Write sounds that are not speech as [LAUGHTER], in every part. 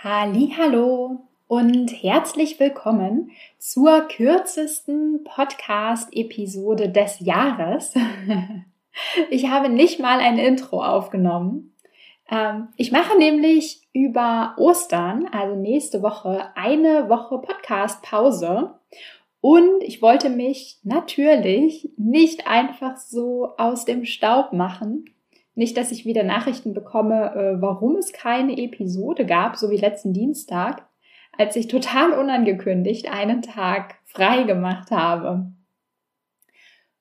Hallo und herzlich willkommen zur kürzesten Podcast-Episode des Jahres. [LAUGHS] Ich habe nicht mal ein Intro aufgenommen. Ähm, ich mache nämlich über Ostern, also nächste Woche, eine Woche Podcast-Pause. Und ich wollte mich natürlich nicht einfach so aus dem Staub machen, nicht, dass ich wieder Nachrichten bekomme, äh, warum es keine Episode gab, so wie letzten Dienstag, als ich total unangekündigt einen Tag frei gemacht habe.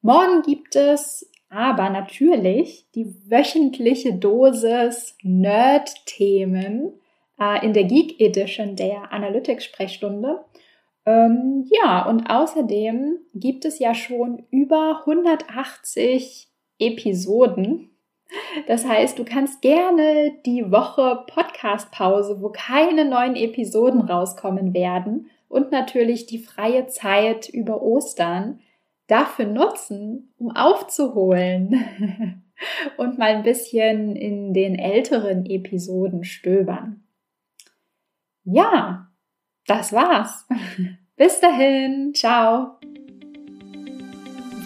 Morgen gibt es aber natürlich die wöchentliche Dosis Nerd-Themen äh, in der Geek Edition der Analytics-Sprechstunde. Ähm, ja, und außerdem gibt es ja schon über 180 Episoden das heißt, du kannst gerne die Woche Podcast-Pause, wo keine neuen Episoden rauskommen werden und natürlich die freie Zeit über Ostern dafür nutzen, um aufzuholen [LAUGHS] und mal ein bisschen in den älteren Episoden stöbern. Ja, das war's. [LAUGHS] Bis dahin, ciao.